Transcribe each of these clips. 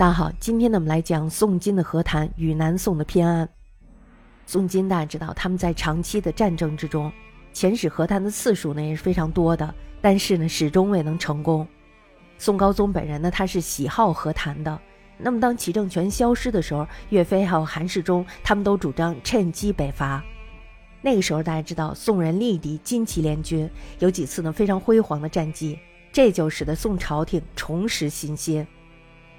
大家好，今天呢我们来讲宋金的和谈与南宋的偏安。宋金大家知道，他们在长期的战争之中，遣使和谈的次数呢也是非常多的，但是呢始终未能成功。宋高宗本人呢他是喜好和谈的，那么当其政权消失的时候，岳飞还有韩世忠他们都主张趁机北伐。那个时候大家知道，宋人力敌金旗联军，有几次呢非常辉煌的战绩，这就使得宋朝廷重拾信心。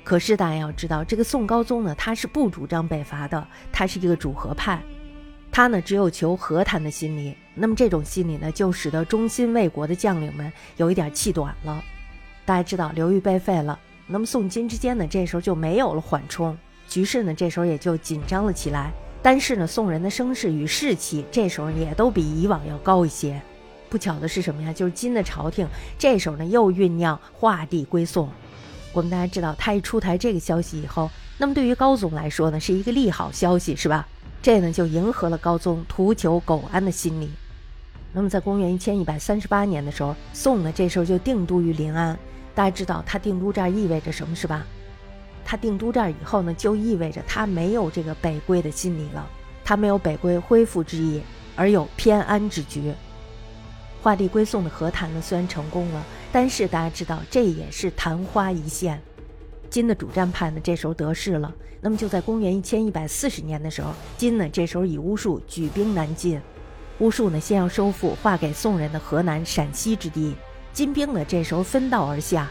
可是大家要知道，这个宋高宗呢，他是不主张北伐的，他是一个主和派，他呢只有求和谈的心理。那么这种心理呢，就使得忠心为国的将领们有一点气短了。大家知道刘裕被废了，那么宋金之间呢，这时候就没有了缓冲，局势呢这时候也就紧张了起来。但是呢，宋人的声势与士气这时候也都比以往要高一些。不巧的是什么呀？就是金的朝廷这时候呢又酝酿划地归宋。我们大家知道，他一出台这个消息以后，那么对于高宗来说呢，是一个利好消息，是吧？这呢就迎合了高宗图求苟安的心理。那么在公元一千一百三十八年的时候，宋呢这时候就定都于临安。大家知道，他定都这儿意味着什么，是吧？他定都这儿以后呢，就意味着他没有这个北归的心理了，他没有北归恢复之意，而有偏安之局。划地归宋的和谈呢，虽然成功了。但是大家知道，这也是昙花一现。金的主战派呢，这时候得势了。那么就在公元一千一百四十年的时候，金呢这时候以巫术举兵南进。巫术呢先要收复划给宋人的河南、陕西之地。金兵呢这时候分道而下，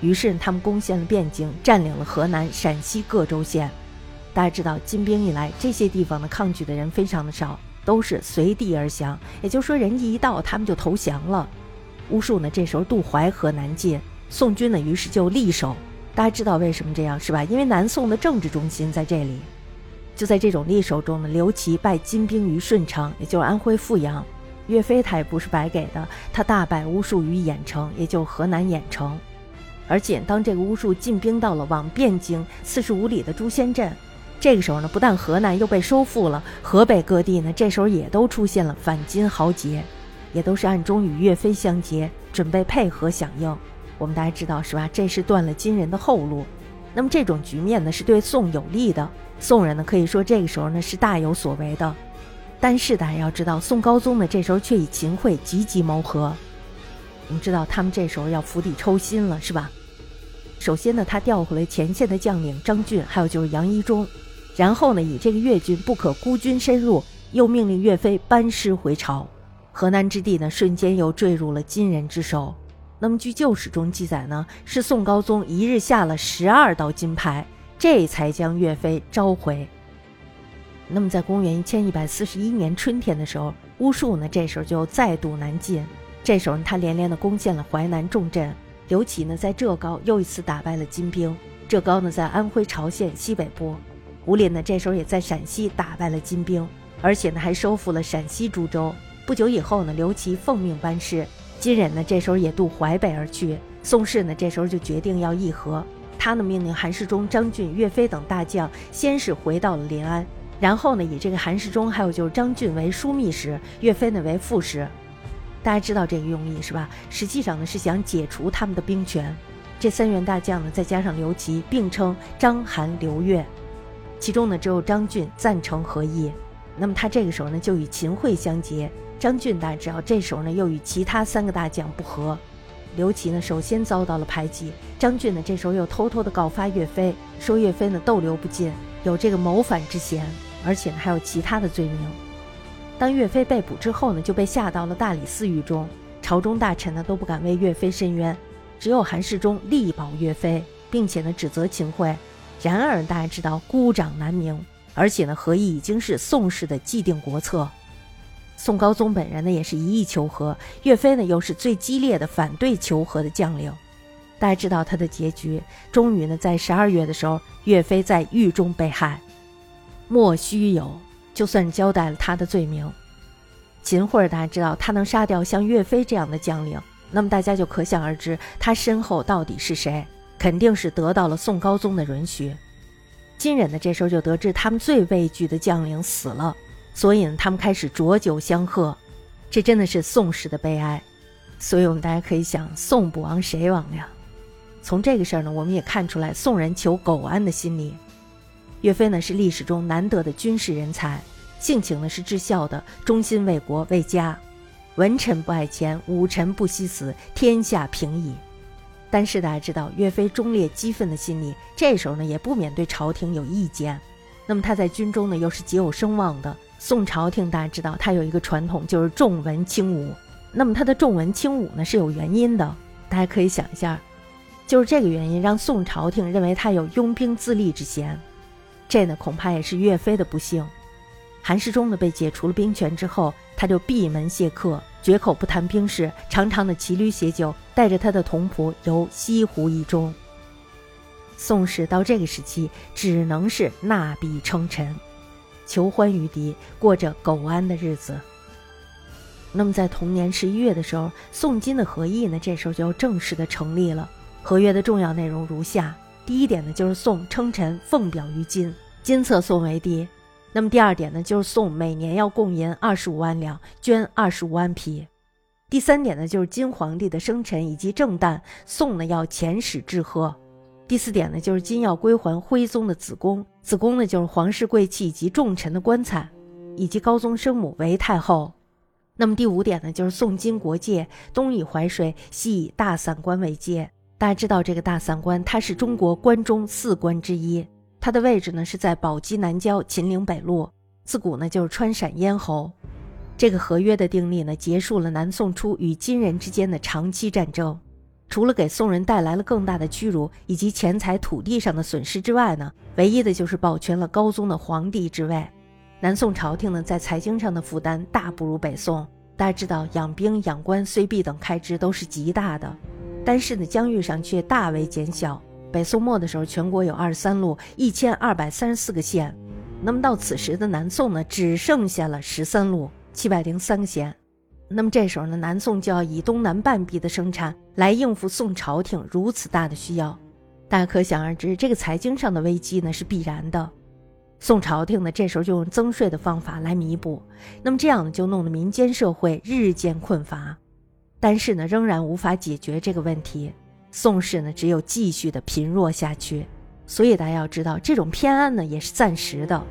于是他们攻陷了汴京，占领了河南、陕西各州县。大家知道，金兵一来，这些地方的抗拒的人非常的少，都是随地而降。也就是说，人家一到，他们就投降了。巫术呢，这时候渡淮河南进，宋军呢，于是就力守。大家知道为什么这样是吧？因为南宋的政治中心在这里。就在这种力守中呢，刘琦败金兵于顺昌，也就是安徽阜阳。岳飞他也不是白给的，他大败巫术于郾城，也就河南郾城。而且当这个巫术进兵到了往汴京四十五里的朱仙镇，这个时候呢，不但河南又被收复了，河北各地呢，这时候也都出现了反金豪杰。也都是暗中与岳飞相结，准备配合响应。我们大家知道是吧？这是断了金人的后路。那么这种局面呢，是对宋有利的。宋人呢，可以说这个时候呢是大有所为的。但是大家要知道，宋高宗呢这时候却以秦桧积极谋和。我们知道他们这时候要釜底抽薪了，是吧？首先呢，他调回了前线的将领张俊，还有就是杨一中。然后呢，以这个越军不可孤军深入，又命令岳飞班师回朝。河南之地呢，瞬间又坠入了金人之手。那么，据旧史中记载呢，是宋高宗一日下了十二道金牌，这才将岳飞召回。那么，在公元一千一百四十一年春天的时候，巫术呢，这时候就再度南进。这时候，他连连的攻陷了淮南重镇。刘启呢，在浙高又一次打败了金兵。浙高呢，在安徽巢县西北部。吴林呢，这时候也在陕西打败了金兵，而且呢，还收复了陕西诸州。不久以后呢，刘琦奉命班师，金人呢这时候也渡淮北而去。宋氏呢这时候就决定要议和，他呢命令韩世忠、张俊、岳飞等大将先是回到了临安，然后呢以这个韩世忠还有就是张俊为枢密使，岳飞呢为副使。大家知道这个用意是吧？实际上呢是想解除他们的兵权。这三员大将呢再加上刘琦，并称张、韩、刘、岳，其中呢只有张俊赞成和议。那么他这个时候呢就与秦桧相结。张俊大知道，这时候呢又与其他三个大将不和，刘琦呢首先遭到了排挤。张俊呢这时候又偷偷的告发岳飞，说岳飞呢逗留不尽，有这个谋反之嫌，而且呢还有其他的罪名。当岳飞被捕之后呢，就被下到了大理寺狱中，朝中大臣呢都不敢为岳飞伸冤，只有韩世忠力保岳飞，并且呢指责秦桧。然而大家知道孤掌难鸣，而且呢和议已经是宋氏的既定国策。宋高宗本人呢也是一意求和，岳飞呢又是最激烈的反对求和的将领。大家知道他的结局，终于呢在十二月的时候，岳飞在狱中被害。莫须有，就算交代了他的罪名。秦桧大家知道他能杀掉像岳飞这样的将领，那么大家就可想而知他身后到底是谁，肯定是得到了宋高宗的允许。金人呢这时候就得知他们最畏惧的将领死了。所以呢，他们开始浊酒相贺，这真的是宋史的悲哀。所以我们大家可以想，宋不亡谁亡呀？从这个事儿呢，我们也看出来宋人求苟安的心理。岳飞呢是历史中难得的军事人才，性情呢是至孝的，忠心为国为家。文臣不爱钱，武臣不惜死，天下平矣。但是大家知道，岳飞忠烈激愤的心理，这时候呢也不免对朝廷有意见。那么他在军中呢又是极有声望的。宋朝廷大家知道，他有一个传统就是重文轻武。那么他的重文轻武呢是有原因的，大家可以想一下，就是这个原因让宋朝廷认为他有拥兵自立之嫌。这呢恐怕也是岳飞的不幸。韩世忠呢被解除了兵权之后，他就闭门谢客，绝口不谈兵事，常常的骑驴携酒，带着他的童仆游西湖一中。宋史到这个时期只能是纳笔称臣，求欢于敌，过着苟安的日子。那么在同年十一月的时候，宋金的和议呢，这时候就要正式的成立了。合约的重要内容如下：第一点呢，就是宋称臣奉表于金，金册宋为帝；那么第二点呢，就是宋每年要贡银二十五万两，捐二十五万匹；第三点呢，就是金皇帝的生辰以及正旦，宋呢要遣使致贺；第四点呢，就是金要归还徽宗的子宫，子宫呢就是皇室贵戚以及重臣的棺材，以及高宗生母为太后。那么第五点呢，就是宋金国界，东以淮水，西以大散关为界。大家知道这个大散关，它是中国关中四关之一，它的位置呢是在宝鸡南郊秦岭北路，自古呢就是川陕咽喉。这个合约的订立呢，结束了南宋初与金人之间的长期战争，除了给宋人带来了更大的屈辱以及钱财土地上的损失之外呢，唯一的就是保全了高宗的皇帝之位。南宋朝廷呢，在财经上的负担大不如北宋。大家知道，养兵、养官、岁币等开支都是极大的，但是呢，疆域上却大为减小。北宋末的时候，全国有二十三路，一千二百三十四个县。那么到此时的南宋呢，只剩下了十三路，七百零三个县。那么这时候呢，南宋就要以东南半壁的生产来应付宋朝廷如此大的需要。大家可想而知，这个财经上的危机呢，是必然的。宋朝廷呢，这时候就用增税的方法来弥补，那么这样呢，就弄得民间社会日渐困乏，但是呢，仍然无法解决这个问题。宋氏呢，只有继续的贫弱下去。所以大家要知道，这种偏安呢，也是暂时的。